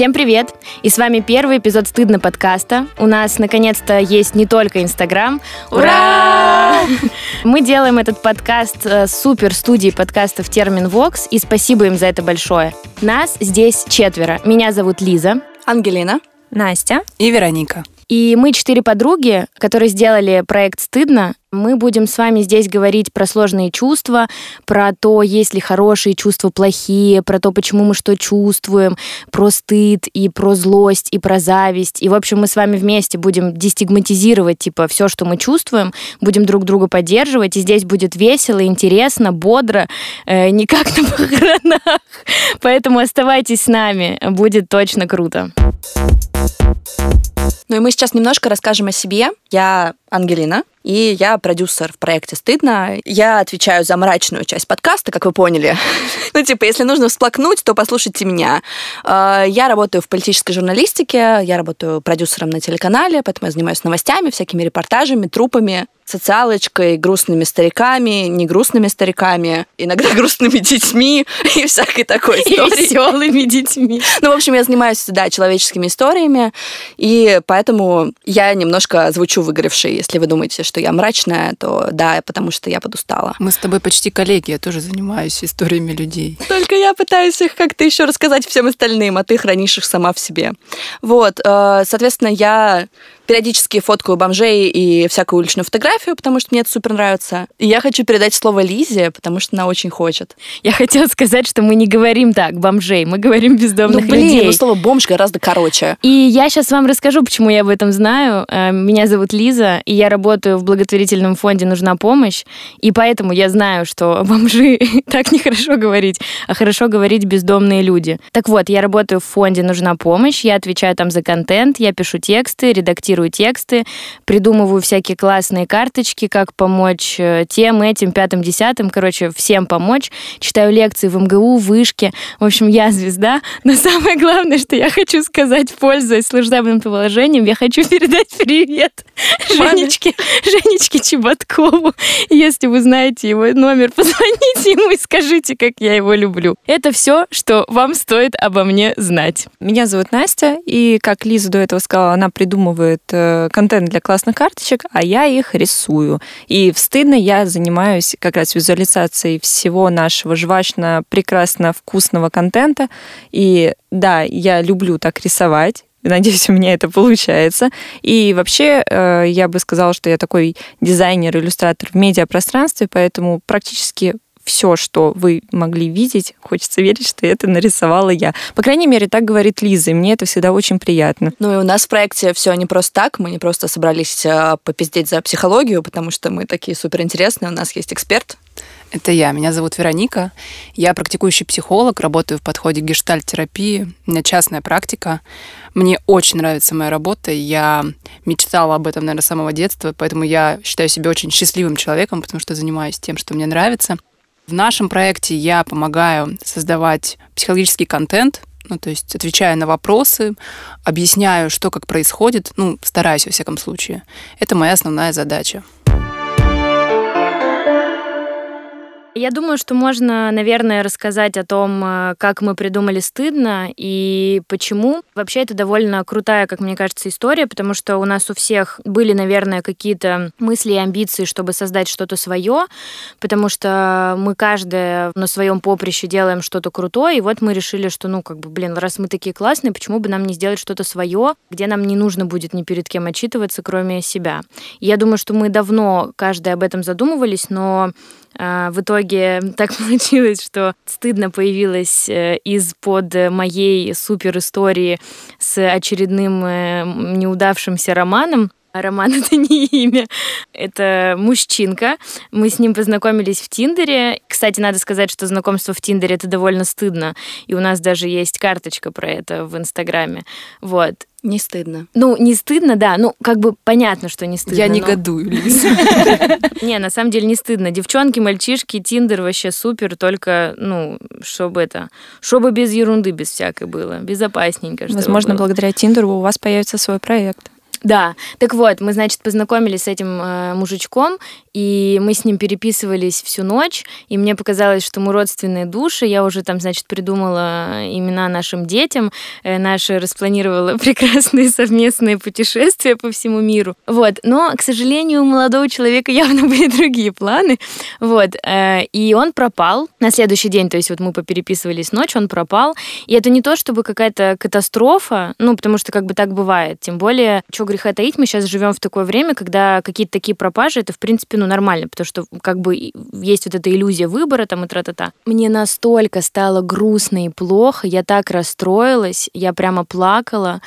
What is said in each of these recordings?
Всем привет! И с вами первый эпизод «Стыдно» подкаста. У нас, наконец-то, есть не только Инстаграм. Ура! Мы делаем этот подкаст э, супер студией подкастов «Термин Вокс», и спасибо им за это большое. Нас здесь четверо. Меня зовут Лиза. Ангелина. Настя. И Вероника. И мы четыре подруги, которые сделали проект «Стыдно». Мы будем с вами здесь говорить про сложные чувства, про то, есть ли хорошие чувства, плохие, про то, почему мы что чувствуем, про стыд и про злость и про зависть. И, в общем, мы с вами вместе будем дестигматизировать, типа, все, что мы чувствуем, будем друг друга поддерживать, и здесь будет весело, интересно, бодро, э, не как на похоронах. Поэтому оставайтесь с нами, будет точно круто. Ну и мы сейчас немножко расскажем о себе. Я Ангелина, и я продюсер в проекте «Стыдно». Я отвечаю за мрачную часть подкаста, как вы поняли. ну, типа, если нужно всплакнуть, то послушайте меня. А, я работаю в политической журналистике, я работаю продюсером на телеканале, поэтому я занимаюсь новостями, всякими репортажами, трупами социалочкой, грустными стариками, не грустными стариками, иногда грустными детьми и всякой такой историей. И веселыми детьми. Ну, в общем, я занимаюсь, да, человеческими историями, и поэтому я немножко звучу выгоревшей. Если вы думаете, что я мрачная, то да, потому что я подустала. Мы с тобой почти коллеги, я тоже занимаюсь историями людей. Только я пытаюсь их как-то еще рассказать всем остальным, а ты хранишь их сама в себе. Вот, э, соответственно, я периодически фоткаю бомжей и всякую уличную фотографию, потому что мне это супер нравится. И я хочу передать слово Лизе, потому что она очень хочет. Я хотела сказать, что мы не говорим так, бомжей, мы говорим бездомных ну, блин, людей. Ну, слово бомж гораздо короче. И я сейчас вам расскажу, почему я об этом знаю. Э, меня зовут Лиза, и я работаю в благотворительном фонде «Нужна помощь», и поэтому я знаю, что бомжи так нехорошо говорить, а хорошо говорить бездомные люди. Так вот, я работаю в фонде «Нужна помощь», я отвечаю там за контент, я пишу тексты, редактирую редактирую тексты, придумываю всякие классные карточки, как помочь э, тем, этим, пятым, десятым, короче, всем помочь. Читаю лекции в МГУ, Вышке. В общем, я звезда. Но самое главное, что я хочу сказать, пользуясь служебным положением, я хочу передать привет Женечке, Женечке Чеботкову. Если вы знаете его номер, позвоните ему и скажите, как я его люблю. Это все, что вам стоит обо мне знать. Меня зовут Настя, и, как Лиза до этого сказала, она придумывает контент для классных карточек, а я их рисую. И в стыдно я занимаюсь как раз визуализацией всего нашего жвачно, прекрасно вкусного контента. И да, я люблю так рисовать. Надеюсь, у меня это получается. И вообще, э, я бы сказала, что я такой дизайнер, иллюстратор в медиапространстве, поэтому практически все, что вы могли видеть, хочется верить, что это нарисовала я. По крайней мере, так говорит Лиза, и мне это всегда очень приятно. Ну и у нас в проекте все не просто так, мы не просто собрались а, попиздеть за психологию, потому что мы такие суперинтересные, у нас есть эксперт, это я. Меня зовут Вероника. Я практикующий психолог, работаю в подходе гештальт-терапии. У меня частная практика. Мне очень нравится моя работа. Я мечтала об этом, наверное, с самого детства, поэтому я считаю себя очень счастливым человеком, потому что занимаюсь тем, что мне нравится. В нашем проекте я помогаю создавать психологический контент, ну, то есть отвечаю на вопросы, объясняю, что как происходит, ну, стараюсь во всяком случае. Это моя основная задача. Я думаю, что можно, наверное, рассказать о том, э, как мы придумали «Стыдно» и почему. Вообще, это довольно крутая, как мне кажется, история, потому что у нас у всех были, наверное, какие-то мысли и амбиции, чтобы создать что-то свое, потому что мы каждая на своем поприще делаем что-то крутое, и вот мы решили, что, ну, как бы, блин, раз мы такие классные, почему бы нам не сделать что-то свое, где нам не нужно будет ни перед кем отчитываться, кроме себя. И я думаю, что мы давно каждая об этом задумывались, но в итоге так получилось, что стыдно появилась э, из-под моей супер истории с очередным э, неудавшимся романом. Роман — это не имя, это мужчинка. Мы с ним познакомились в Тиндере. Кстати, надо сказать, что знакомство в Тиндере — это довольно стыдно. И у нас даже есть карточка про это в Инстаграме. Вот. Не стыдно. Ну, не стыдно, да. Ну, как бы понятно, что не стыдно. Я негодую, Лиза. Не, на самом деле не стыдно. Девчонки, мальчишки, Тиндер вообще супер, только, ну, чтобы это... Чтобы без ерунды, без всякой было. Безопасненько. Возможно, благодаря Тиндеру у вас появится свой проект. Да, так вот, мы, значит, познакомились с этим э, мужичком, и мы с ним переписывались всю ночь, и мне показалось, что мы родственные души. Я уже там, значит, придумала имена нашим детям, э, наши распланировала прекрасные совместные путешествия по всему миру. Вот. Но, к сожалению, у молодого человека явно были другие планы. Вот. Э, и он пропал на следующий день. То есть вот мы попереписывались ночь, он пропал. И это не то, чтобы какая-то катастрофа, ну, потому что как бы так бывает. Тем более, что греха таить, мы сейчас живем в такое время, когда какие-то такие пропажи, это, в принципе, ну, нормально, потому что как бы есть вот эта иллюзия выбора там и тра-та-та. Мне настолько стало грустно и плохо, я так расстроилась, я прямо плакала.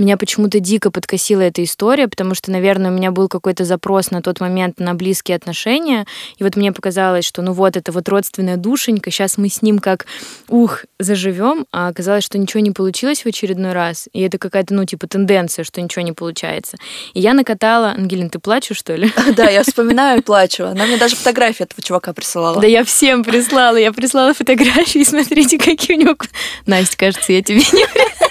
Меня почему-то дико подкосила эта история, потому что, наверное, у меня был какой-то запрос на тот момент на близкие отношения, и вот мне показалось, что ну вот, это вот родственная душенька, сейчас мы с ним как, ух, заживем, а оказалось, что ничего не получилось в очередной раз, и это какая-то, ну, типа, тенденция, что ничего не получается. И я накатала... Ангелин, ты плачешь, что ли? Да, я вспоминаю и плачу. Она мне даже фотографии этого чувака присылала. Да я всем прислала. Я прислала фотографии, смотрите, какие у него... Настя, кажется, я тебе не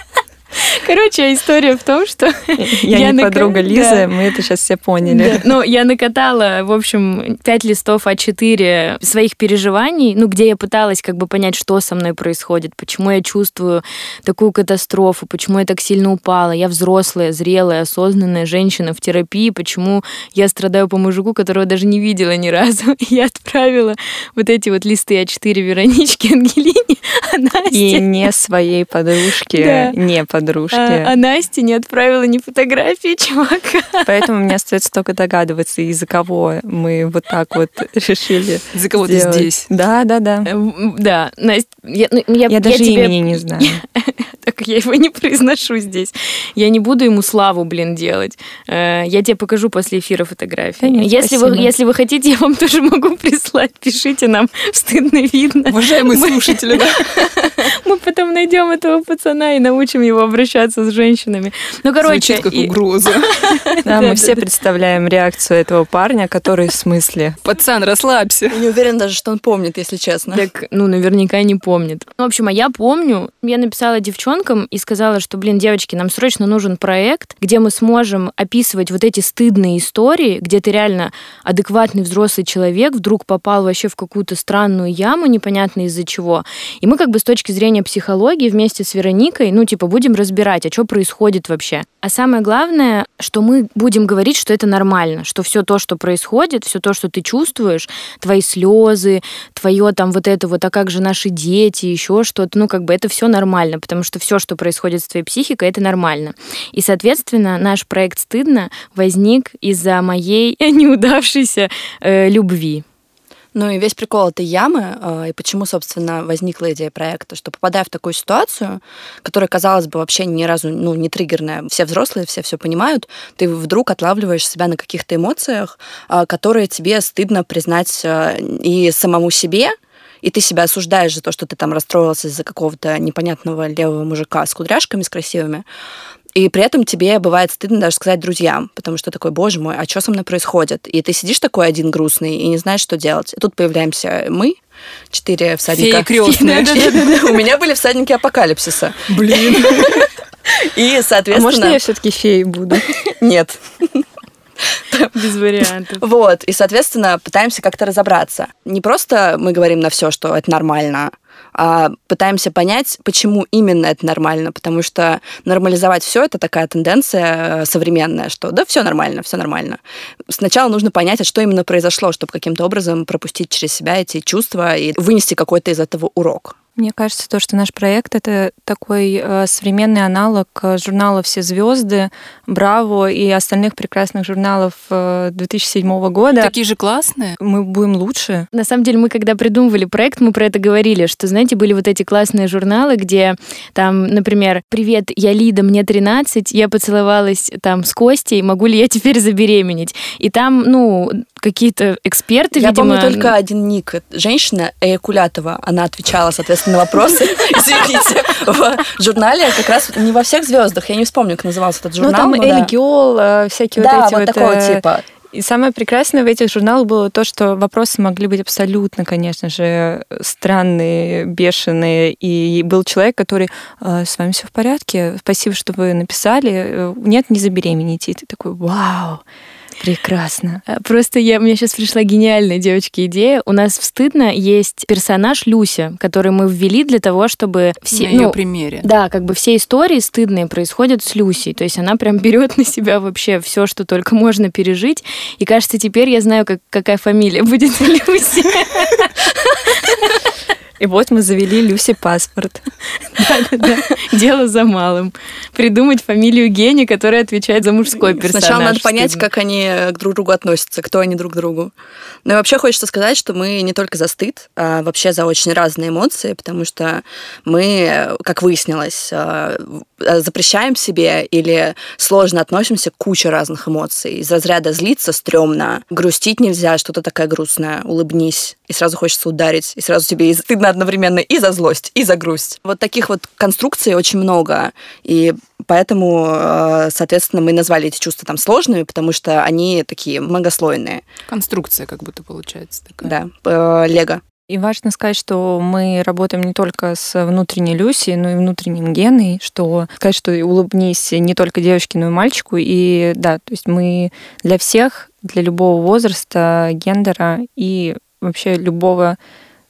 Короче, история в том, что... Я, я не нак... подруга Лизы, да. мы это сейчас все поняли. Да. Ну, я накатала, в общем, пять листов А4 своих переживаний, ну, где я пыталась как бы понять, что со мной происходит, почему я чувствую такую катастрофу, почему я так сильно упала. Я взрослая, зрелая, осознанная женщина в терапии, почему я страдаю по мужику, которого даже не видела ни разу. Я отправила вот эти вот листы А4 Вероничке Ангелине, а Настя... И не своей подружке, да. не подружке подружки. А, а Настя не отправила ни фотографии чувака. Поэтому мне остается только догадываться, из-за кого мы вот так вот решили Из-за кого ты здесь. Да, да, да. Э, да, Настя, я, ну, я, я, я даже тебе... имени не знаю. Так я его не произношу здесь. Я не буду ему славу, блин, делать. Э, я тебе покажу после эфира фотографии. Нет, если, вы, если вы хотите, я вам тоже могу прислать. Пишите нам, стыдно видно. Уважаемые слушатели, да? Мы потом найдем этого пацана и научим его обращаться с женщинами. Ну, короче... Звучит как и... угроза. Да, мы все представляем реакцию этого парня, который в смысле... Пацан, расслабься. Я не уверена даже, что он помнит, если честно. Так, ну, наверняка не помнит. В общем, а я помню, я написала девчонкам и сказала, что, блин, девочки, нам срочно нужен проект, где мы сможем описывать вот эти стыдные истории, где ты реально адекватный взрослый человек вдруг попал вообще в какую-то странную яму, непонятно из-за чего. И мы как бы с точки зрения психологии вместе с Вероникой, ну, типа, будем разбирать, а что происходит вообще. А самое главное, что мы будем говорить, что это нормально, что все то, что происходит, все то, что ты чувствуешь, твои слезы, твое там вот это вот, а как же наши дети, еще что-то, ну, как бы это все нормально, потому что все, что происходит с твоей психикой, это нормально. И, соответственно, наш проект «Стыдно» возник из-за моей неудавшейся э, любви. Ну и весь прикол этой ямы, э, и почему, собственно, возникла идея проекта, что попадая в такую ситуацию, которая, казалось бы, вообще ни разу ну, не триггерная, все взрослые, все все понимают, ты вдруг отлавливаешь себя на каких-то эмоциях, э, которые тебе стыдно признать э, и самому себе, и ты себя осуждаешь за то, что ты там расстроился из-за какого-то непонятного левого мужика с кудряшками, с красивыми, и при этом тебе бывает стыдно даже сказать друзьям, потому что такой, боже мой, а что со мной происходит? И ты сидишь такой один грустный и не знаешь, что делать. И тут появляемся мы, четыре всадника. Феи крестные. У меня были всадники апокалипсиса. Блин. И, соответственно... А можно я все-таки феей буду? Нет. Без вариантов. Вот, и, соответственно, пытаемся как-то разобраться. Не просто мы говорим на все, что это нормально, пытаемся понять, почему именно это нормально, потому что нормализовать все это такая тенденция э, современная, что да, все нормально, все нормально. Сначала нужно понять, а что именно произошло, чтобы каким-то образом пропустить через себя эти чувства и вынести какой-то из этого урок. Мне кажется, то, что наш проект это такой э, современный аналог э, журнала Все звезды, Браво и остальных прекрасных журналов э, 2007 года. Такие же классные. Мы будем лучше. На самом деле, мы когда придумывали проект, мы про это говорили, что, знаете, были вот эти классные журналы, где там, например, «Привет, я Лида, мне 13, я поцеловалась там с Костей, могу ли я теперь забеременеть?» И там, ну, какие-то эксперты, я видимо... Я помню только один ник. Женщина Эякулятова, она отвечала, соответственно, на вопросы, извините, в журнале как раз не во всех звездах, я не вспомню, как назывался этот журнал. Ну, там Элли Геол, э, всякие вот эти вот... Да, такого э, типа. И самое прекрасное в этих журналах было то, что вопросы могли быть абсолютно, конечно же, странные, бешеные. И был человек, который «Э, с вами все в порядке, спасибо, что вы написали. Нет, не заберемените. И ты такой, вау, Прекрасно. А, Просто я, мне сейчас пришла гениальная, девочки, идея. У нас в «Стыдно» есть персонаж Люся, который мы ввели для того, чтобы все... На ее ну, примере. Да, как бы все истории стыдные происходят с Люсей. То есть она прям берет на себя вообще все, что только можно пережить. И кажется, теперь я знаю, как, какая фамилия будет у Люси. И вот мы завели Люси паспорт. Да-да-да. Дело за малым. Придумать фамилию Гени, которая отвечает за мужской персонаж. Сначала надо понять, как они к друг другу относятся, кто они друг к другу. Ну и вообще хочется сказать, что мы не только за стыд, а вообще за очень разные эмоции, потому что мы, как выяснилось, э, запрещаем себе или сложно относимся к куче разных эмоций. Из разряда злиться стрёмно, грустить нельзя, что-то такая грустная, улыбнись, и сразу хочется ударить, и сразу тебе и стыдно одновременно и за злость, и за грусть. Вот таких вот конструкций очень много, и поэтому, э, соответственно, мы назвали эти чувства там сложными, потому что они такие многослойные. Конструкция как будто получается такая. Да, э, лего. И важно сказать, что мы работаем не только с внутренней Люси, но и внутренним Геной, что сказать, что улыбнись не только девочке, но и мальчику. И да, то есть мы для всех, для любого возраста, гендера и вообще любого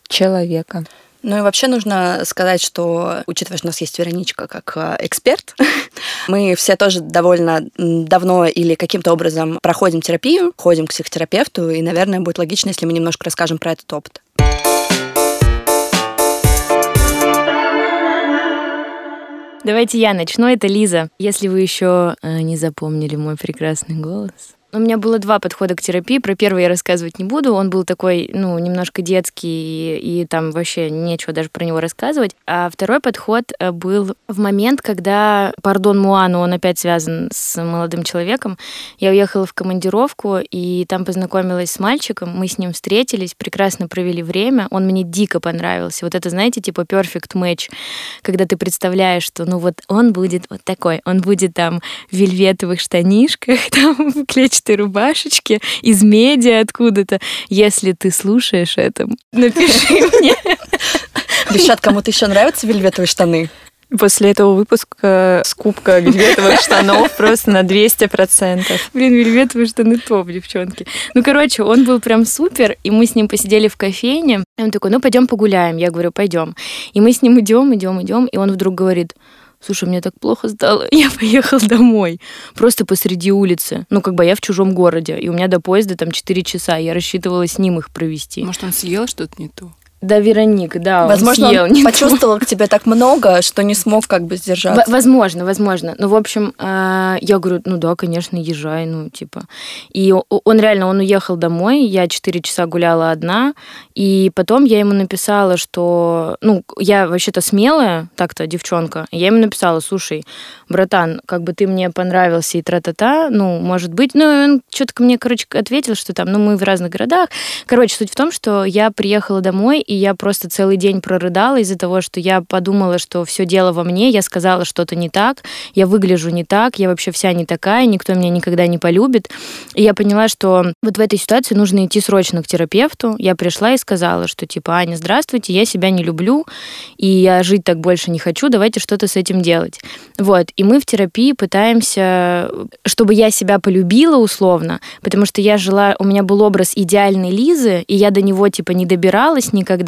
человека. Ну и вообще нужно сказать, что, учитывая, что у нас есть Вероничка как э, эксперт, мы все тоже довольно давно или каким-то образом проходим терапию, ходим к психотерапевту, и, наверное, будет логично, если мы немножко расскажем про этот опыт. Давайте я начну. Это Лиза. Если вы еще э, не запомнили мой прекрасный голос. У меня было два подхода к терапии. Про первый я рассказывать не буду. Он был такой, ну, немножко детский, и, и там вообще нечего даже про него рассказывать. А второй подход э, был в момент, когда, пардон, Муану, он опять связан с молодым человеком. Я уехала в командировку, и там познакомилась с мальчиком. Мы с ним встретились, прекрасно провели время. Он мне дико понравился. Вот это, знаете, типа perfect match, когда ты представляешь, что, ну, вот он будет вот такой. Он будет там в вельветовых штанишках, там в клетчатой рубашечке, из меди откуда-то. Если ты слушаешь это, напиши мне. Девчат, кому-то еще нравятся вельветовые штаны? После этого выпуска скупка вельветовых штанов просто на 200%. Блин, вельветовые штаны топ, девчонки. Ну, короче, он был прям супер, и мы с ним посидели в кофейне. И он такой, ну, пойдем погуляем. Я говорю, пойдем. И мы с ним идем, идем, идем, и он вдруг говорит, слушай, мне так плохо стало, я поехал домой. Просто посреди улицы. Ну, как бы я в чужом городе, и у меня до поезда там 4 часа, я рассчитывала с ним их провести. Может, он съел что-то не то? Да, Вероника, да, Возможно, он съел. он почувствовал к тебе так много, что не смог как бы сдержаться. В- Возможно, возможно. Ну, в общем, э, я говорю, ну да, конечно, езжай, ну, типа. И он реально, он уехал домой, я 4 часа гуляла одна, и потом я ему написала, что, ну, я вообще-то смелая, так-то девчонка, я ему написала, слушай, братан, как бы ты мне понравился и тра-та-та, ну, может быть, ну, он что-то мне, короче, ответил, что там, ну, мы в разных городах. Короче, суть в том, что я приехала домой, и я просто целый день прорыдала из-за того, что я подумала, что все дело во мне, я сказала что-то не так, я выгляжу не так, я вообще вся не такая, никто меня никогда не полюбит. И я поняла, что вот в этой ситуации нужно идти срочно к терапевту. Я пришла и сказала, что типа, Аня, здравствуйте, я себя не люблю, и я жить так больше не хочу, давайте что-то с этим делать. Вот, и мы в терапии пытаемся, чтобы я себя полюбила условно, потому что я жила, у меня был образ идеальной Лизы, и я до него типа не добиралась никогда,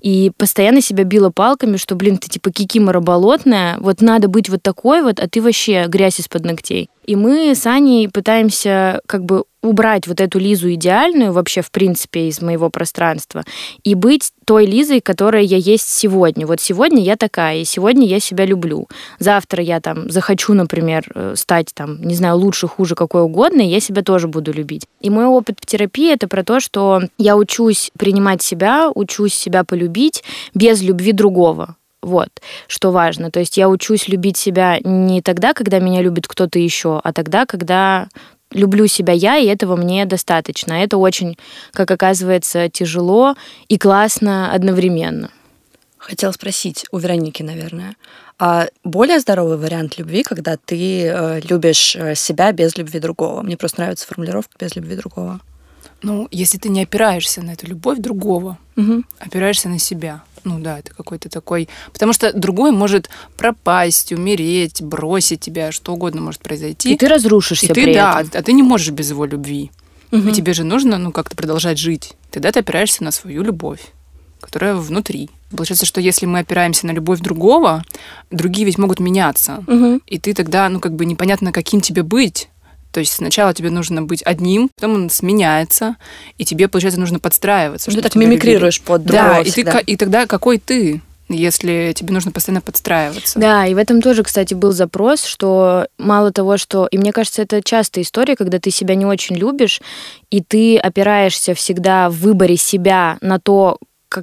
и постоянно себя била палками, что, блин, ты типа кикимора болотная, вот надо быть вот такой вот, а ты вообще грязь из-под ногтей. И мы с Аней пытаемся как бы убрать вот эту Лизу идеальную вообще, в принципе, из моего пространства и быть той Лизой, которая я есть сегодня. Вот сегодня я такая, и сегодня я себя люблю. Завтра я там захочу, например, э, стать там, не знаю, лучше, хуже, какой угодно, и я себя тоже буду любить. И мой опыт в терапии — это про то, что я учусь принимать себя, учусь себя полюбить без любви другого. Вот, что важно. То есть я учусь любить себя не тогда, когда меня любит кто-то еще, а тогда, когда люблю себя я, и этого мне достаточно. Это очень, как оказывается, тяжело и классно одновременно. Хотела спросить у Вероники, наверное, а более здоровый вариант любви, когда ты э, любишь э, себя без любви другого? Мне просто нравится формулировка без любви другого. Ну, если ты не опираешься на эту любовь другого, Мгм. опираешься на себя. Ну да, это какой-то такой... Потому что другой может пропасть, умереть, бросить тебя, что угодно может произойти. И ты разрушишься И ты, при да, этом. а ты не можешь без его любви. Мгм. И тебе же нужно, ну, как-то продолжать жить. Тогда ты опираешься на свою любовь, которая внутри. Получается, что если мы опираемся на любовь другого, другие ведь могут меняться. Мгм. И ты тогда, ну, как бы непонятно, каким тебе быть. То есть сначала тебе нужно быть одним, потом он сменяется, и тебе, получается, нужно подстраиваться. Ты чтобы так тебя любили. мимикрируешь под другого Да, и, ты, и тогда какой ты, если тебе нужно постоянно подстраиваться? Да, и в этом тоже, кстати, был запрос, что мало того, что... И мне кажется, это частая история, когда ты себя не очень любишь, и ты опираешься всегда в выборе себя на то,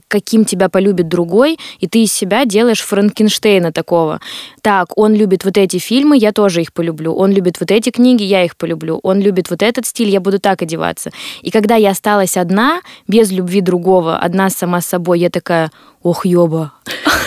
каким тебя полюбит другой, и ты из себя делаешь Франкенштейна такого. Так, он любит вот эти фильмы, я тоже их полюблю. Он любит вот эти книги, я их полюблю. Он любит вот этот стиль, я буду так одеваться. И когда я осталась одна, без любви другого, одна сама с собой, я такая, ох, ёба,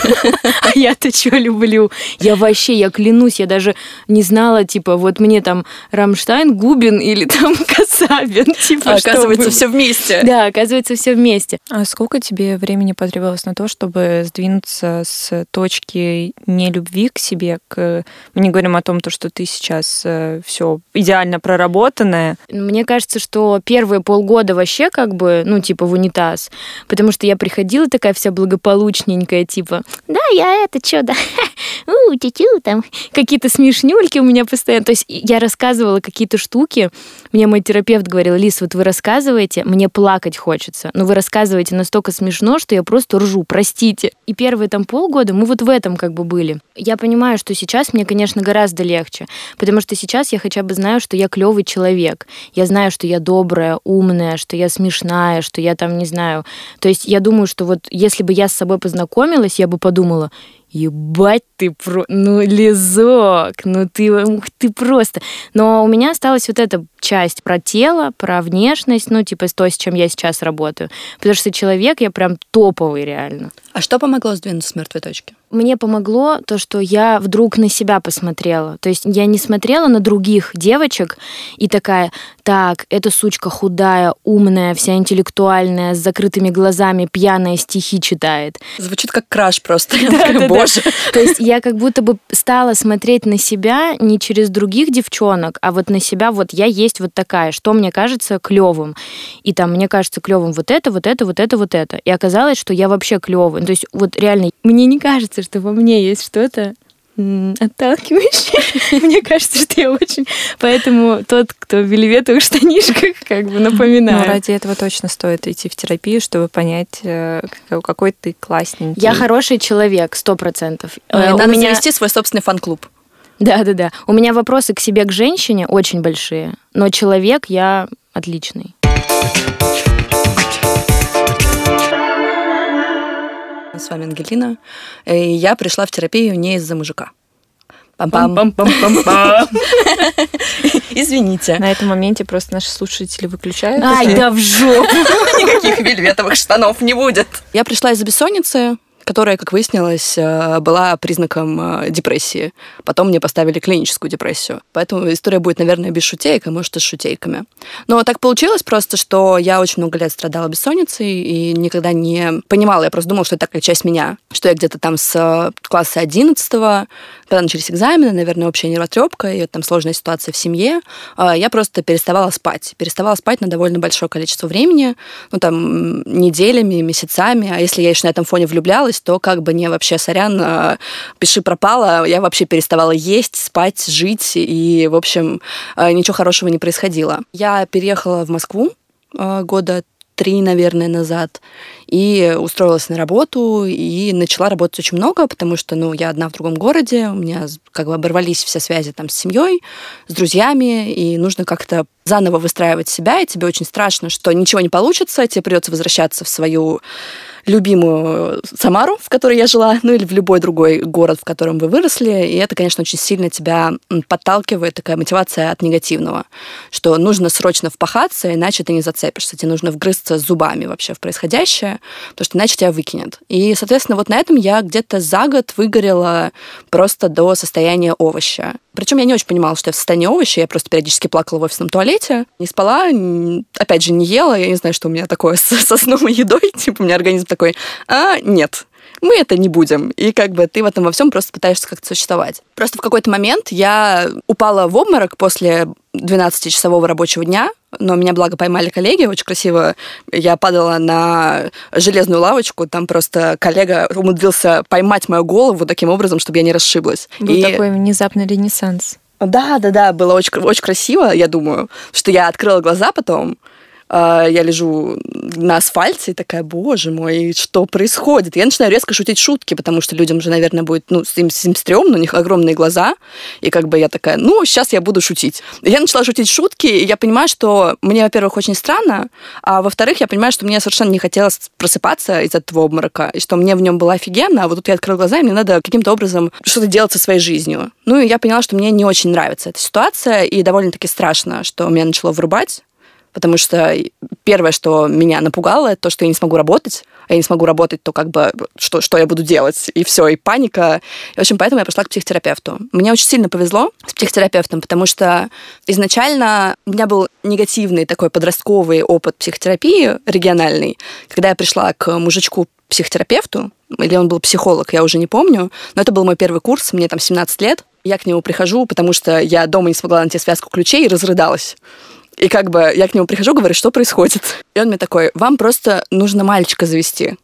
а я-то что люблю? Я вообще, я клянусь, я даже не знала, типа, вот мне там Рамштайн, Губин или там Касабин, типа, А, оказывается, все вместе. Да, оказывается, все вместе. А сколько тебе времени потребовалось на то, чтобы сдвинуться с точки нелюбви к себе к... Мы не говорим о том, то, что ты сейчас все идеально проработанная. Мне кажется, что первые полгода вообще как бы, ну, типа, в унитаз. Потому что я приходила такая вся благополучненькая, типа, да, я это что, да, у, тю там, какие-то смешнюльки у меня постоянно. То есть я рассказывала какие-то штуки, мне мой терапевт говорил, Лис, вот вы рассказываете, мне плакать хочется, но вы рассказываете настолько смешно, что я просто ржу, простите. И первые там полгода мы вот в этом как бы были. Я понимаю, что сейчас мне, конечно, гораздо легче, потому что сейчас я хотя бы знаю, что я клевый человек. Я знаю, что я добрая, умная, что я смешная, что я там не знаю. То есть я думаю, что вот если бы я с собой познакомилась, я бы подумала, Ебать ты про... Ну, лизок, ну ты, ух ты просто. Но у меня осталась вот эта часть про тело, про внешность, ну, типа то, с чем я сейчас работаю. Потому что человек, я прям топовый реально. А что помогло сдвинуться с мертвой точки? Мне помогло то, что я вдруг на себя посмотрела. То есть я не смотрела на других девочек и такая, так, эта сучка худая, умная, вся интеллектуальная, с закрытыми глазами, пьяная стихи читает. Звучит как краш просто. Боже. То есть я как будто бы стала смотреть на себя не через других девчонок, а вот на себя, вот я есть вот такая, что мне кажется клевым. И там мне кажется клевым вот это, вот это, вот это, вот это. И оказалось, что я вообще клевый. То есть вот реально, мне не кажется, что во мне есть что-то м, отталкивающее. Мне кажется, что я очень... Поэтому тот, кто в вельветовых штанишках, как бы напоминаю. ради этого точно стоит идти в терапию, чтобы понять, э, какой- ты классненький. Я хороший человек, сто процентов. Э, Надо меня- завести свой собственный фан-клуб. Да, да, да. У меня вопросы к себе, к женщине очень большие, но человек я отличный. С вами Ангелина. И я пришла в терапию не из-за мужика. Пам-пам. Извините. На этом моменте просто наши слушатели выключают. Ай, да в жопу. Никаких вельветовых штанов не будет. Я пришла из-за бессонницы, которая, как выяснилось, э, была признаком э, депрессии. Потом мне поставили клиническую депрессию. Поэтому история будет, наверное, без шутеек, а может и с шутейками. Но так получилось просто, что я очень много лет страдала бессонницей и никогда не понимала. Я просто думала, что это такая часть меня. Что я где-то там с э, класса 11 когда начались экзамены, наверное, общая нервотрепка и там сложная ситуация в семье, я просто переставала спать. Переставала спать на довольно большое количество времени, ну там неделями, месяцами. А если я еще на этом фоне влюблялась, то как бы не вообще, сорян, э, пиши пропала, я вообще переставала есть, спать, жить, и, в общем, э, ничего хорошего не происходило. Я переехала в Москву э, года три, наверное, назад, и устроилась на работу, и начала работать очень много, потому что, ну, я одна в другом городе, у меня как бы оборвались все связи там с семьей, с друзьями, и нужно как-то заново выстраивать себя, и тебе очень страшно, что ничего не получится, тебе придется возвращаться в свою любимую Самару, в которой я жила, ну или в любой другой город, в котором вы выросли, и это, конечно, очень сильно тебя подталкивает, такая мотивация от негативного, что нужно срочно впахаться, иначе ты не зацепишься, тебе нужно вгрызться зубами вообще в происходящее, потому что иначе тебя выкинет. И, соответственно, вот на этом я где-то за год выгорела просто до состояния овоща. Причем я не очень понимала, что я в состоянии овоща, я просто периодически плакала в офисном туалете, не спала, опять же, не ела, я не знаю, что у меня такое со, со сном и едой, типа у меня организм такой, а, нет. мы это не будем. И как бы ты в этом во всем просто пытаешься как-то существовать. Просто в какой-то момент я упала в обморок после 12-часового рабочего дня, но меня, благо, поймали коллеги очень красиво. Я падала на железную лавочку, там просто коллега умудрился поймать мою голову таким образом, чтобы я не расшиблась. Был И- такой внезапный ренессанс. да, да, да, было очень, очень красиво, я думаю, что я открыла глаза потом, я лежу на асфальте и такая, боже мой, что происходит? Я начинаю резко шутить шутки, потому что людям же, наверное, будет, ну, с им, стрёмно, у них огромные глаза, и как бы я такая, ну, сейчас я буду шутить. Я начала шутить шутки, и я понимаю, что мне, во-первых, очень странно, а во-вторых, я понимаю, что мне совершенно не хотелось просыпаться из этого обморока, и что мне в нем было офигенно, а вот тут я открыла глаза, и мне надо каким-то образом что-то делать со своей жизнью. Ну, и я поняла, что мне не очень нравится эта ситуация, и довольно-таки страшно, что меня начало вырубать, потому что первое, что меня напугало, это то, что я не смогу работать, а я не смогу работать, то как бы что, что я буду делать, и все, и паника. И, в общем, поэтому я пошла к психотерапевту. Мне очень сильно повезло с психотерапевтом, потому что изначально у меня был негативный такой подростковый опыт психотерапии региональный, когда я пришла к мужичку психотерапевту, или он был психолог, я уже не помню, но это был мой первый курс, мне там 17 лет. Я к нему прихожу, потому что я дома не смогла найти связку ключей и разрыдалась. И как бы я к нему прихожу, говорю, что происходит? И он мне такой, вам просто нужно мальчика завести.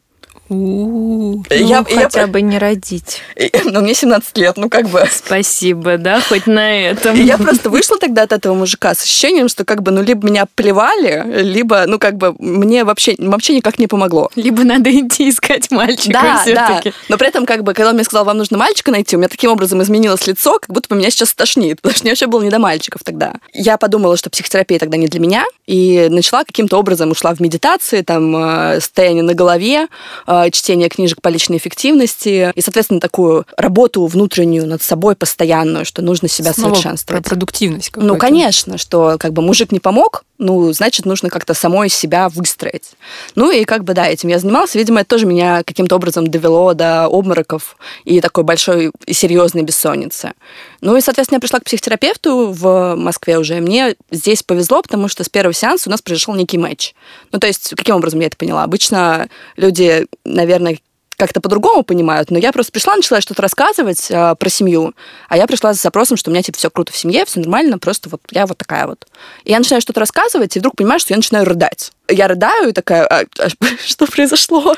У-у-у. И Ну, я- и я хотя бы не родить. И- ну, мне 17 лет, ну, как бы... Спасибо, да, хоть на этом. И я просто вышла тогда от этого мужика с ощущением, что как бы, ну, либо меня плевали, либо, ну, как бы, мне вообще, вообще никак не помогло. Либо надо идти искать мальчика Да, да. все-таки. Но при этом, как бы, когда он мне сказал, вам нужно мальчика найти, у меня таким образом изменилось лицо, как будто бы меня сейчас тошнит, потому что мне вообще было не до мальчиков тогда. Я подумала, что психотерапия тогда не для меня, и начала каким-то образом, ушла в медитации, там, э, состояние на голове, э, чтение книжек по личной эффективности, и, соответственно, такую работу внутреннюю над собой постоянную, что нужно себя Снова совершенствовать. Про продуктивность Ну, конечно, что как бы мужик не помог, ну, значит, нужно как-то самой себя выстроить. Ну, и как бы, да, этим я занималась. Видимо, это тоже меня каким-то образом довело до обмороков и такой большой и серьезной бессонницы. Ну, и, соответственно, я пришла к психотерапевту в Москве уже. Мне здесь повезло, потому что с первого сеанса у нас произошел некий матч. Ну, то есть, каким образом я это поняла? Обычно люди, наверное, как-то по-другому понимают, но я просто пришла, начала что-то рассказывать э, про семью, а я пришла с запросом, что у меня типа все круто в семье, все нормально, просто вот я вот такая вот. И я начинаю что-то рассказывать, и вдруг понимаю, что я начинаю рыдать. Я рыдаю и такая, «А, а, что произошло?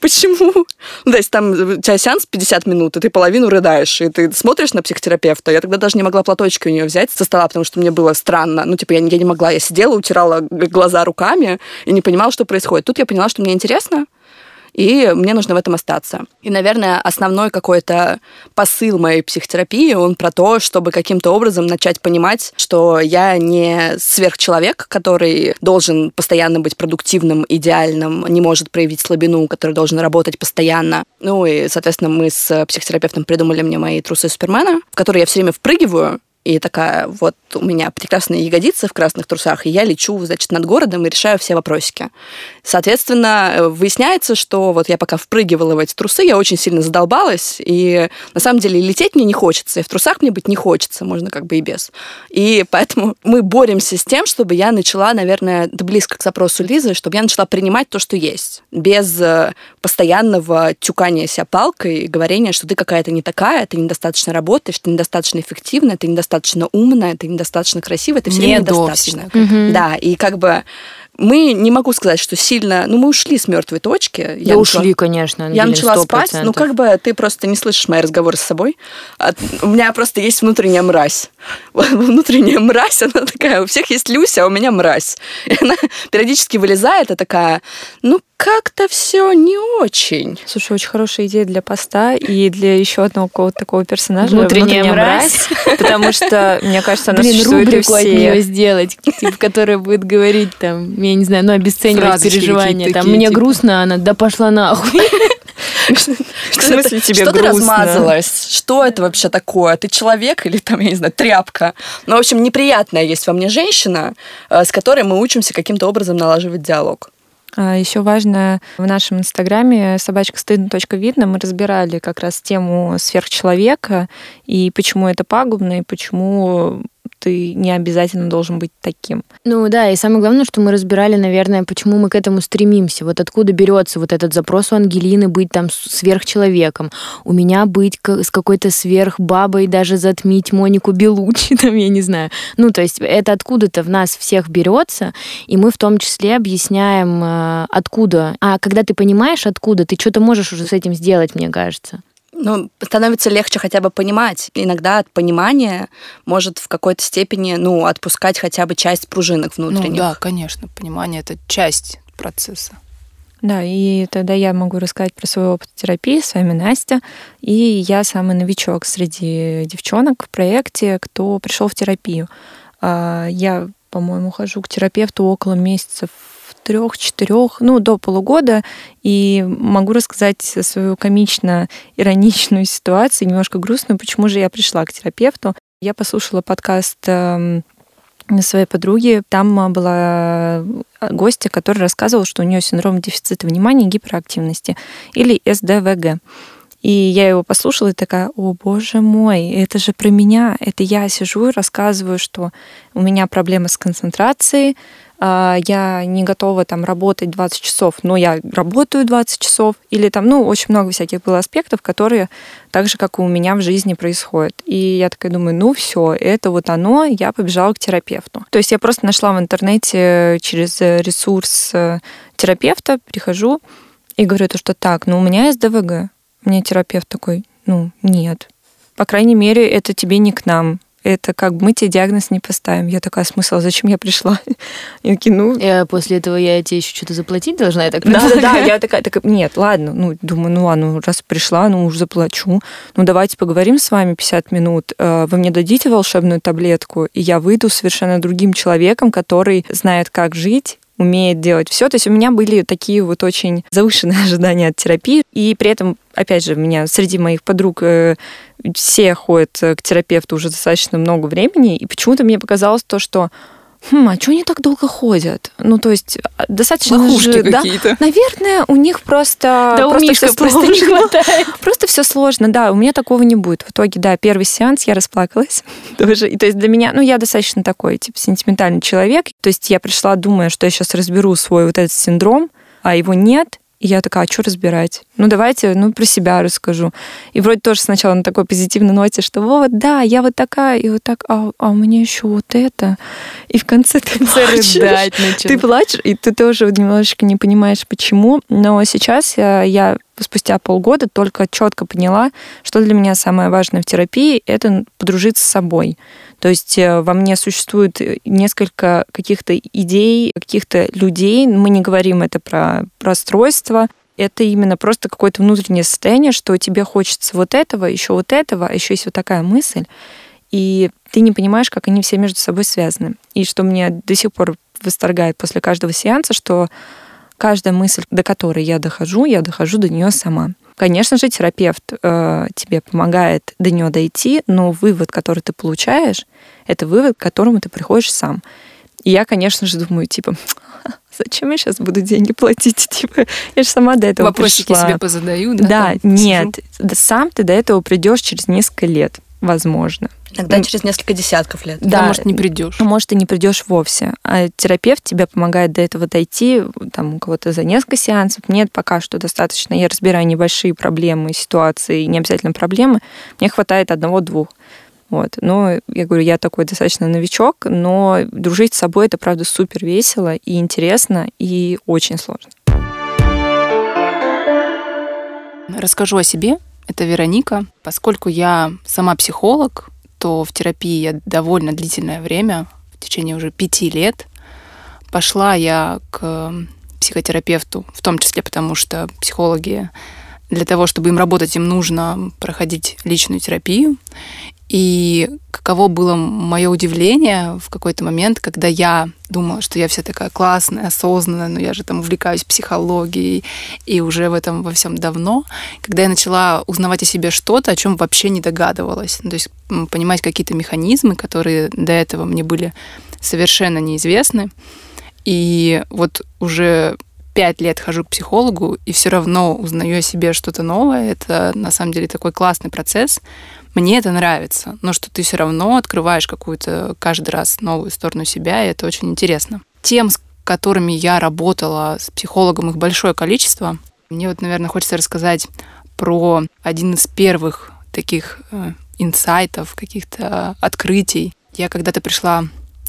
Почему? Ну, то есть там у тебя сеанс 50 минут, и ты половину рыдаешь, и ты смотришь на психотерапевта. Я тогда даже не могла платочки у нее взять со стола, потому что мне было странно. Ну, типа, я, я не могла. Я сидела, утирала г- глаза руками и не понимала, что происходит. Тут я поняла, что мне интересно, и мне нужно в этом остаться. И, наверное, основной какой-то посыл моей психотерапии, он про то, чтобы каким-то образом начать понимать, что я не сверхчеловек, который должен постоянно быть продуктивным, идеальным, не может проявить слабину, который должен работать постоянно. Ну и, соответственно, мы с психотерапевтом придумали мне мои трусы Супермена, в которые я все время впрыгиваю, и такая, вот у меня прекрасные ягодицы в красных трусах, и я лечу, значит, над городом и решаю все вопросики. Соответственно, э, выясняется, что вот я пока впрыгивала в эти трусы, я очень сильно задолбалась, и на самом деле лететь мне не хочется, и в трусах мне быть не хочется, можно как бы и без. И поэтому мы боремся с тем, чтобы я начала, наверное, близко к запросу Лизы, чтобы я начала принимать то, что есть, без э, постоянного тюкания себя палкой и говорения, что ты какая-то не такая, ты недостаточно работаешь, ты недостаточно эффективная, ты недостаточно умная, ты недостаточно красивая, ты все время недостаточно. Недостаточно. Да, и как бы мы не могу сказать, что сильно, ну мы ушли с мертвой точки. Да Я начала- ушли, конечно, я начала сто спать, ну как бы ты просто не слышишь мои разговоры с собой. А У меня просто есть внутренняя мразь. Внутренняя мразь, она такая, у всех есть Люся, а у меня мразь. И она периодически вылезает и такая, ну как-то все не очень. Слушай, очень хорошая идея для поста и для еще одного какого-то такого персонажа. Внутренняя мразь. Потому что, мне кажется, она Блин, существует рубрику от нее сделать, типа, которая будет говорить там, я не знаю, ну, обесценивать Фразочки переживания. Там, такие, мне типа. грустно, она, да пошла нахуй. В смысле тебе что ты размазалась? Что это вообще такое? Ты человек или там, я не знаю, тряпка? Ну, в общем, неприятная есть во мне женщина, э, с которой мы учимся каким-то образом налаживать диалог. Еще важно, в нашем инстаграме собачка видно мы разбирали как раз тему сверхчеловека и почему это пагубно, и почему ты не обязательно должен быть таким. Ну да, и самое главное, что мы разбирали, наверное, почему мы к этому стремимся. Вот откуда берется вот этот запрос у Ангелины быть там сверхчеловеком, у меня быть с какой-то сверхбабой, даже затмить Монику Белучи, там, я не знаю. Ну, то есть это откуда-то в нас всех берется, и мы в том числе объясняем, э, откуда. А когда ты понимаешь, откуда, ты что-то можешь уже с этим сделать, мне кажется ну, становится легче хотя бы понимать. Иногда от понимания может в какой-то степени, ну, отпускать хотя бы часть пружинок внутренних. Ну да, конечно, понимание — это часть процесса. Да, и тогда я могу рассказать про свой опыт терапии. С вами Настя. И я самый новичок среди девчонок в проекте, кто пришел в терапию. А, я, по-моему, хожу к терапевту около месяцев трех-четырех, ну, до полугода, и могу рассказать свою комично-ироничную ситуацию, немножко грустную, почему же я пришла к терапевту. Я послушала подкаст эм, своей подруги. Там была гостья, которая рассказывала, что у нее синдром дефицита внимания и гиперактивности, или СДВГ. И я его послушала и такая, о боже мой, это же про меня. Это я сижу и рассказываю, что у меня проблемы с концентрацией, я не готова там работать 20 часов, но я работаю 20 часов, или там, ну, очень много всяких было аспектов, которые так же, как и у меня в жизни происходят. И я такая думаю, ну все, это вот оно, я побежала к терапевту. То есть я просто нашла в интернете через ресурс э, терапевта, прихожу и говорю то, что так, ну у меня СДВГ. Мне терапевт такой, ну нет. По крайней мере, это тебе не к нам это как бы мы тебе диагноз не поставим. Я такая, смысл, а зачем я пришла? Я такие, ну... И э, после этого я тебе еще что-то заплатить должна, я так Да, да, да, я такая, такая, нет, ладно, ну, думаю, ну ладно, раз пришла, ну уж заплачу. Ну давайте поговорим с вами 50 минут. Э, вы мне дадите волшебную таблетку, и я выйду совершенно другим человеком, который знает, как жить, умеет делать все. То есть у меня были такие вот очень завышенные ожидания от терапии. И при этом, опять же, у меня среди моих подруг э, все ходят к терапевту уже достаточно много времени. И почему-то мне показалось то, что хм, а что они так долго ходят? Ну, то есть а, достаточно Лохушки же. Да, наверное, у них просто... Да просто у Мишка просто не хватает. Просто все сложно, да, у меня такого не будет. В итоге, да, первый сеанс я расплакалась тоже. И то есть для меня, ну, я достаточно такой, типа, сентиментальный человек. То есть я пришла, думая, что я сейчас разберу свой вот этот синдром, а его нет. И я такая, а что разбирать? Ну, давайте, ну, про себя расскажу. И вроде тоже сначала на такой позитивной ноте, что вот, да, я вот такая, и вот так, а, а у меня еще вот это. И в конце ты плачешь. Рыдать ты плачешь, и ты тоже немножечко не понимаешь, почему. Но сейчас я, я спустя полгода только четко поняла, что для меня самое важное в терапии — это подружиться с собой. То есть э, во мне существует э, несколько каких-то идей, каких-то людей. Мы не говорим это про расстройство. Это именно просто какое-то внутреннее состояние, что тебе хочется вот этого, еще вот этого, а еще есть вот такая мысль. И ты не понимаешь, как они все между собой связаны. И что мне до сих пор восторгает после каждого сеанса, что каждая мысль, до которой я дохожу, я дохожу до нее сама. Конечно же, терапевт э, тебе помогает до нее дойти, но вывод, который ты получаешь, это вывод, к которому ты приходишь сам. И я, конечно же, думаю, типа, зачем я сейчас буду деньги платить? Типа, я же сама до этого Вопросики пришла. себе позадаю, да? Да, нет. Да, сам ты до этого придешь через несколько лет, возможно. Иногда ну, через несколько десятков лет. Да, может, не придешь. Может, и не придешь вовсе. А терапевт тебе помогает до этого дойти, там, у кого-то за несколько сеансов. Нет, пока что достаточно. Я разбираю небольшие проблемы, ситуации, не обязательно проблемы. Мне хватает одного-двух. Вот. Но я говорю, я такой достаточно новичок, но дружить с собой это, правда, супер весело и интересно, и очень сложно. Расскажу о себе. Это Вероника. Поскольку я сама психолог, то в терапии я довольно длительное время, в течение уже пяти лет. Пошла я к психотерапевту, в том числе потому, что психологи для того, чтобы им работать, им нужно проходить личную терапию. И каково было мое удивление в какой-то момент, когда я думала, что я вся такая классная, осознанная, но я же там увлекаюсь психологией и уже в этом во всем давно, когда я начала узнавать о себе что-то, о чем вообще не догадывалась. То есть понимать какие-то механизмы, которые до этого мне были совершенно неизвестны. И вот уже пять лет хожу к психологу и все равно узнаю о себе что-то новое. Это на самом деле такой классный процесс. Мне это нравится, но что ты все равно открываешь какую-то каждый раз новую сторону себя, и это очень интересно. Тем, с которыми я работала с психологом, их большое количество. Мне вот, наверное, хочется рассказать про один из первых таких э, инсайтов, каких-то открытий. Я когда-то пришла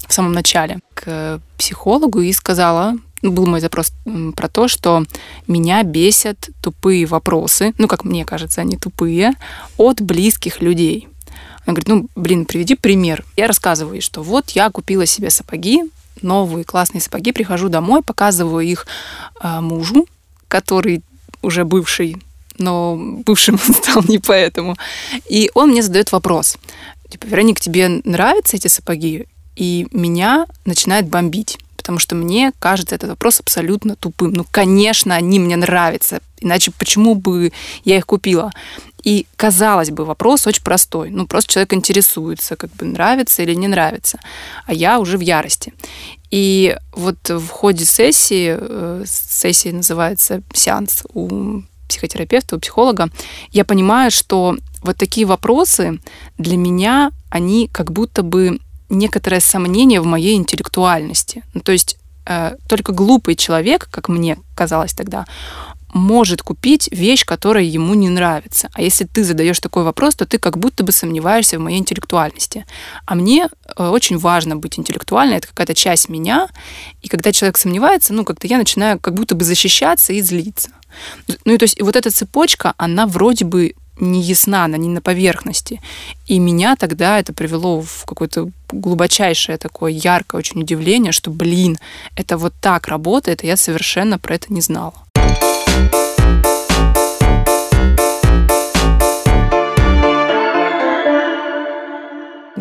в самом начале к психологу и сказала, был мой запрос про то, что меня бесят тупые вопросы, ну, как мне кажется, они тупые, от близких людей. Она говорит, ну, блин, приведи пример. Я рассказываю ей, что вот я купила себе сапоги, новые классные сапоги, прихожу домой, показываю их э, мужу, который уже бывший, но бывшим он стал не поэтому. И он мне задает вопрос. Типа, Вероник, тебе нравятся эти сапоги? И меня начинает бомбить потому что мне кажется этот вопрос абсолютно тупым. Ну, конечно, они мне нравятся, иначе почему бы я их купила? И, казалось бы, вопрос очень простой. Ну, просто человек интересуется, как бы нравится или не нравится. А я уже в ярости. И вот в ходе сессии, э, сессия называется сеанс у психотерапевта, у психолога, я понимаю, что вот такие вопросы для меня, они как будто бы некоторое сомнение в моей интеллектуальности. Ну, то есть э, только глупый человек, как мне казалось тогда, может купить вещь, которая ему не нравится. А если ты задаешь такой вопрос, то ты как будто бы сомневаешься в моей интеллектуальности. А мне э, очень важно быть интеллектуальной, это какая-то часть меня. И когда человек сомневается, ну, как-то я начинаю как будто бы защищаться и злиться. Ну, и то есть и вот эта цепочка, она вроде бы не ясна, она не на поверхности. И меня тогда это привело в какое-то глубочайшее такое яркое очень удивление, что, блин, это вот так работает, и я совершенно про это не знала.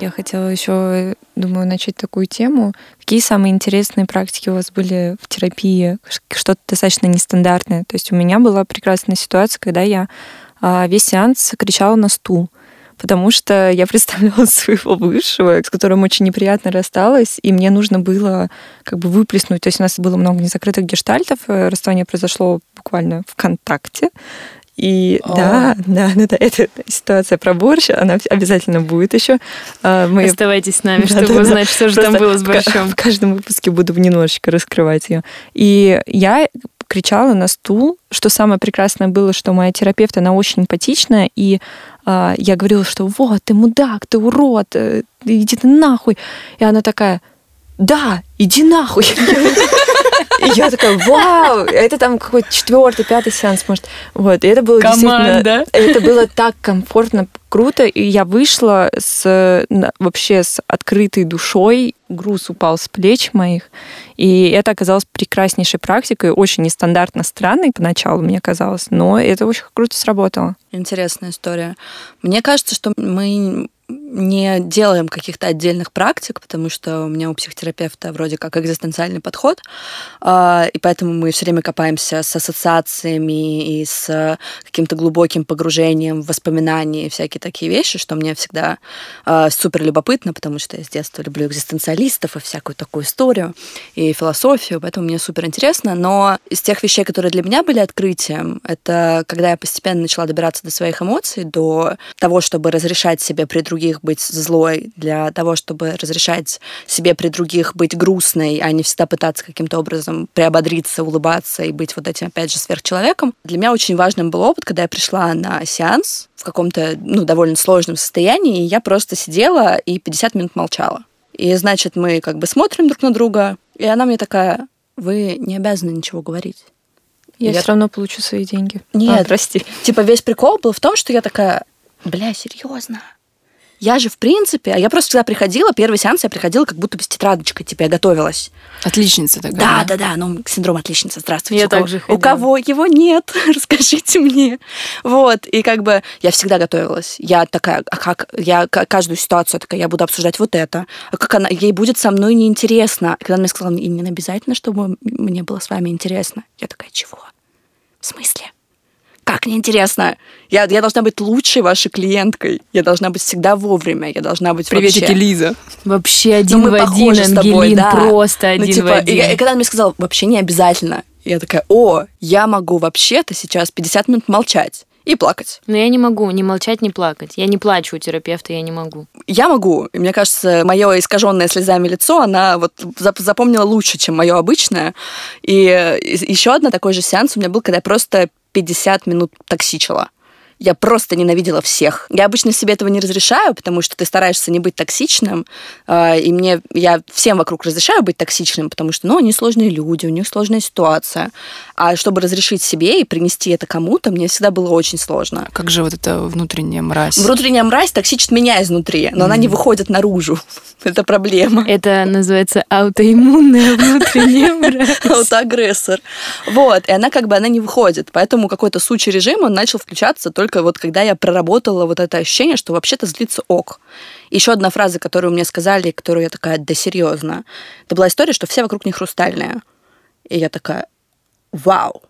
Я хотела еще, думаю, начать такую тему. Какие самые интересные практики у вас были в терапии? Что-то достаточно нестандартное. То есть у меня была прекрасная ситуация, когда я весь сеанс кричала на стул потому что я представляла своего бывшего, с которым очень неприятно рассталась, и мне нужно было как бы выплеснуть. То есть у нас было много незакрытых гештальтов, э, расставание произошло буквально в контакте. И О. да, да, да, да, эта ситуация про борщ, она обязательно будет еще. А, мы... Оставайтесь с нами, чтобы да, узнать, да. что же Просто там было с борщом. В каждом выпуске буду немножечко раскрывать ее. И я кричала на стул. Что самое прекрасное было, что моя терапевт, она очень эмпатичная, и э, я говорила, что вот, ты мудак, ты урод, э, иди ты нахуй. И она такая, да, иди нахуй. И я такая, вау, это там какой-то четвертый, пятый сеанс, может. Вот, и это было Команда. действительно... Это было так комфортно, круто, и я вышла с вообще с открытой душой, груз упал с плеч моих, и это оказалось прекраснейшей практикой, очень нестандартно странной поначалу, мне казалось, но это очень круто сработало. Интересная история. Мне кажется, что мы не делаем каких-то отдельных практик, потому что у меня у психотерапевта вроде как экзистенциальный подход, а, и поэтому мы все время копаемся с ассоциациями и с каким-то глубоким погружением в воспоминания и всякие такие вещи, что мне всегда а, супер любопытно, потому что я с детства люблю экзистенциалистов и всякую такую историю и философию, поэтому мне супер интересно. Но из тех вещей, которые для меня были открытием, это когда я постепенно начала добираться до своих эмоций, до того, чтобы разрешать себе при других других быть злой, для того, чтобы разрешать себе при других быть грустной, а не всегда пытаться каким-то образом приободриться, улыбаться и быть вот этим, опять же, сверхчеловеком. Для меня очень важным был опыт, когда я пришла на сеанс в каком-то, ну, довольно сложном состоянии, и я просто сидела и 50 минут молчала. И, значит, мы как бы смотрим друг на друга, и она мне такая, вы не обязаны ничего говорить. Я, я все равно получу свои деньги. Нет, а, прости. Типа весь прикол был в том, что я такая, бля, серьезно. Я же, в принципе, а я просто всегда приходила, первый сеанс я приходила как будто бы с тетрадочкой, типа я готовилась. Отличница такая. Да, да, да, ну, синдром отличницы, здравствуйте. Я у, кого, также у кого его нет, расскажите мне. Вот, и как бы я всегда готовилась. Я такая, а как, я каждую ситуацию такая, я буду обсуждать вот это, а как она, ей будет со мной неинтересно. И когда она мне сказала, и не обязательно, чтобы мне было с вами интересно, я такая, чего? В смысле? Как неинтересно. Я, я должна быть лучшей вашей клиенткой. Я должна быть всегда вовремя. Я должна быть Приветики, вообще... Лиза. Вообще один ну, в один, Ангелин, да. просто ну, один ну, типа, в один. И, и когда он мне сказал, вообще не обязательно, я такая, о, я могу вообще-то сейчас 50 минут молчать и плакать. Но я не могу ни молчать, ни плакать. Я не плачу у терапевта, я не могу. Я могу. И мне кажется, мое искаженное слезами лицо, она вот запомнила лучше, чем мое обычное. И еще одна такой же сеанс у меня был, когда я просто 50 минут токсичила. Я просто ненавидела всех. Я обычно себе этого не разрешаю, потому что ты стараешься не быть токсичным. А, и мне я всем вокруг разрешаю быть токсичным, потому что, ну, они сложные люди, у них сложная ситуация. А чтобы разрешить себе и принести это кому-то, мне всегда было очень сложно. Как же вот эта внутренняя мразь? Внутренняя мразь токсичит меня изнутри, но mm. она не выходит наружу. это проблема. Это называется аутоиммунная внутренняя мразь. Аутоагрессор. Вот, и она как бы, она не выходит. Поэтому какой-то сучий режим, он начал включаться только только вот когда я проработала вот это ощущение, что вообще-то злиться ок. Еще одна фраза, которую мне сказали, которую я такая, да серьезно. Это была история, что все вокруг не хрустальные. И я такая, вау.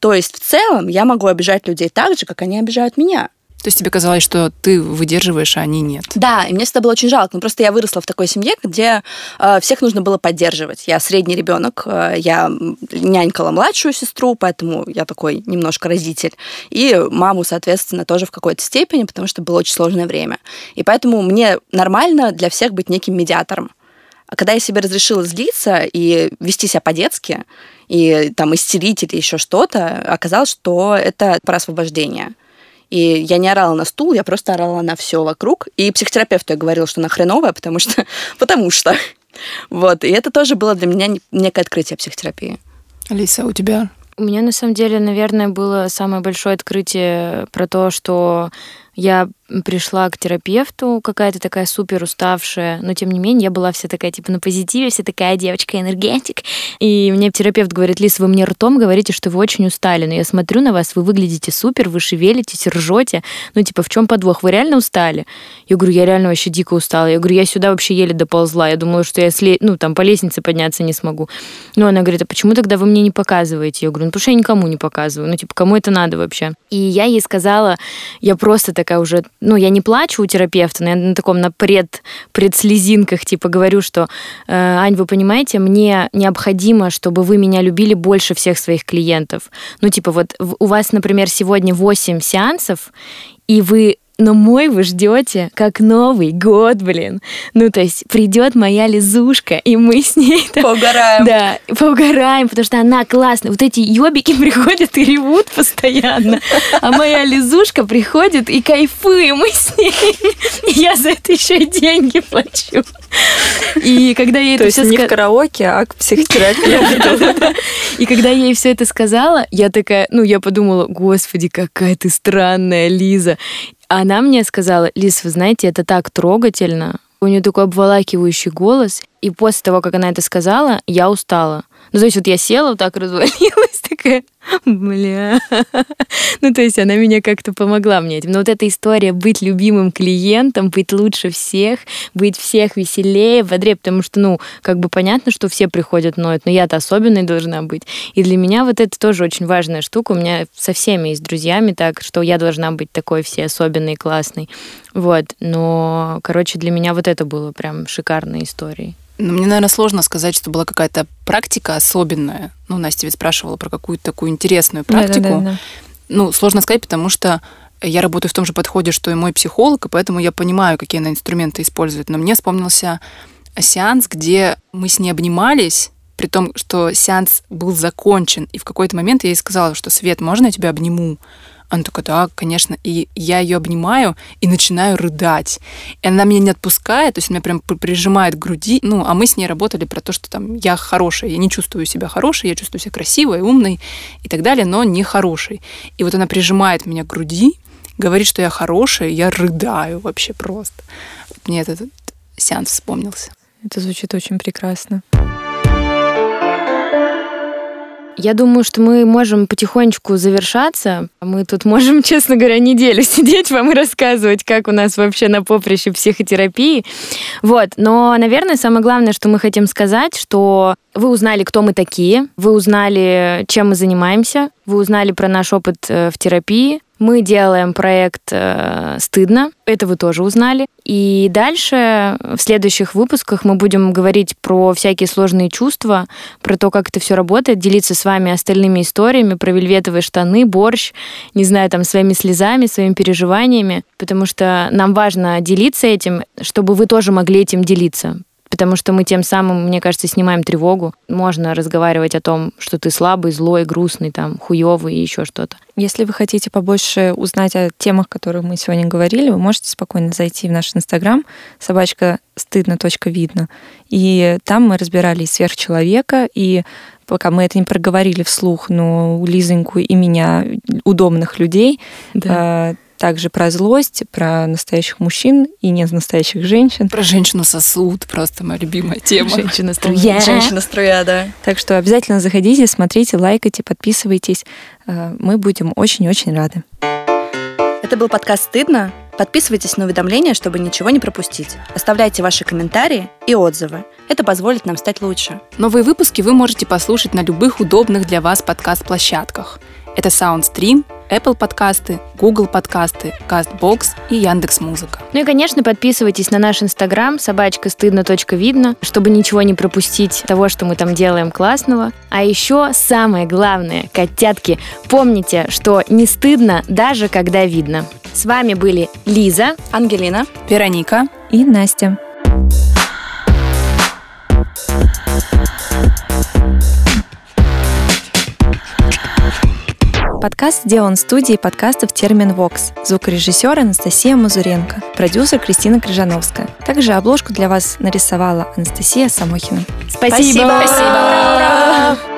То есть в целом я могу обижать людей так же, как они обижают меня. То есть тебе казалось, что ты выдерживаешь, а они нет? Да, и мне всегда было очень жалко. Но просто я выросла в такой семье, где э, всех нужно было поддерживать. Я средний ребенок, э, я нянькала младшую сестру, поэтому я такой немножко родитель. И маму, соответственно, тоже в какой-то степени, потому что было очень сложное время. И поэтому мне нормально для всех быть неким медиатором. А когда я себе разрешила злиться и вести себя по-детски, и там истерить или еще что-то, оказалось, что это про освобождение. И я не орала на стул, я просто орала на все вокруг. И психотерапевту я говорила, что она хреновая, потому что... потому что. Вот. И это тоже было для меня некое открытие психотерапии. Алиса, у тебя? У меня, на самом деле, наверное, было самое большое открытие про то, что я пришла к терапевту, какая-то такая супер уставшая, но тем не менее я была вся такая типа на позитиве, вся такая девочка-энергетик. И мне терапевт говорит, Лис, вы мне ртом говорите, что вы очень устали, но я смотрю на вас, вы выглядите супер, вы шевелитесь, ржете. Ну типа в чем подвох? Вы реально устали? Я говорю, я реально вообще дико устала. Я говорю, я сюда вообще еле доползла. Я думала, что я сле... ну там по лестнице подняться не смогу. Ну она говорит, а почему тогда вы мне не показываете? Я говорю, ну потому что я никому не показываю. Ну типа кому это надо вообще? И я ей сказала, я просто такая уже ну, я не плачу у терапевта, но я на таком, на пред, предслезинках, типа, говорю, что, э, Ань, вы понимаете, мне необходимо, чтобы вы меня любили больше всех своих клиентов. Ну, типа, вот у вас, например, сегодня 8 сеансов, и вы но мой вы ждете как Новый год, блин. Ну, то есть придет моя лизушка, и мы с ней... Поугараем. Да, поугараем, потому что она классная. Вот эти ёбики приходят и ревут постоянно, а моя лизушка приходит и кайфуем мы с ней. И я за это еще и деньги плачу. И когда я это все не в караоке, а к психотерапевту. И когда я ей все это сказала, я такая, ну, я подумала, господи, какая ты странная, Лиза. Она мне сказала, Лиз, вы знаете, это так трогательно. У нее такой обволакивающий голос. И после того, как она это сказала, я устала. Ну, то есть вот я села, вот так развалилась, такая, бля. Ну, то есть она меня как-то помогла мне этим. Но вот эта история быть любимым клиентом, быть лучше всех, быть всех веселее, бодрее, потому что, ну, как бы понятно, что все приходят ноют, но я-то особенной должна быть. И для меня вот это тоже очень важная штука. У меня со всеми и с друзьями так, что я должна быть такой все особенной, классной. Вот. Но, короче, для меня вот это было прям шикарной историей. Ну, мне, наверное, сложно сказать, что была какая-то практика особенная. Ну, Настя ведь спрашивала про какую-то такую интересную практику. Да, да, да, да. Ну, сложно сказать, потому что я работаю в том же подходе, что и мой психолог, и поэтому я понимаю, какие она инструменты использует. Но мне вспомнился сеанс, где мы с ней обнимались, при том, что сеанс был закончен, и в какой-то момент я ей сказала, что «Свет, можно я тебя обниму?» Она такая, да, конечно. И я ее обнимаю и начинаю рыдать. И она меня не отпускает, то есть она прям прижимает к груди. Ну, а мы с ней работали про то, что там я хорошая, я не чувствую себя хорошей, я чувствую себя красивой, умной и так далее, но не хорошей. И вот она прижимает меня к груди, говорит, что я хорошая, я рыдаю вообще просто. Мне этот сеанс вспомнился. Это звучит очень прекрасно. Я думаю, что мы можем потихонечку завершаться. Мы тут можем, честно говоря, неделю сидеть вам и рассказывать, как у нас вообще на поприще психотерапии. Вот. Но, наверное, самое главное, что мы хотим сказать, что вы узнали, кто мы такие, вы узнали, чем мы занимаемся, вы узнали про наш опыт э, в терапии, Мы делаем проект э, «Стыдно». Это вы тоже узнали. И дальше в следующих выпусках мы будем говорить про всякие сложные чувства, про то, как это все работает, делиться с вами остальными историями про вельветовые штаны, борщ, не знаю, там, своими слезами, своими переживаниями, потому что нам важно делиться этим, чтобы вы тоже могли этим делиться потому что мы тем самым, мне кажется, снимаем тревогу. Можно разговаривать о том, что ты слабый, злой, грустный, там, хуёвый и еще что-то. Если вы хотите побольше узнать о темах, о которых мы сегодня говорили, вы можете спокойно зайти в наш инстаграм собачка стыдно видно. И там мы разбирали и сверхчеловека, и пока мы это не проговорили вслух, но Лизоньку и меня удобных людей, да. Э, также про злость, про настоящих мужчин и не настоящих женщин. Про женщину сосуд, просто моя любимая тема. Женщина-струя. Женщина-струя, да. Так что обязательно заходите, смотрите, лайкайте, подписывайтесь. Э, мы будем очень-очень рады. Это был подкаст «Стыдно». Подписывайтесь на уведомления, чтобы ничего не пропустить. Оставляйте ваши комментарии и отзывы. Это позволит нам стать лучше. Новые выпуски вы можете послушать на любых удобных для вас подкаст-площадках. Это SoundStream, Apple подкасты, Google подкасты, CastBox и Яндекс Музыка. Ну и, конечно, подписывайтесь на наш инстаграм собачка стыдно видно, чтобы ничего не пропустить того, что мы там делаем классного. А еще самое главное, котятки, помните, что не стыдно даже когда видно. С вами были Лиза, Ангелина, Вероника и Настя. Подкаст сделан студией подкастов «Термин Вокс». Звукорежиссер Анастасия Мазуренко. Продюсер Кристина Крыжановская. Также обложку для вас нарисовала Анастасия Самохина. Спасибо! Спасибо. Спасибо.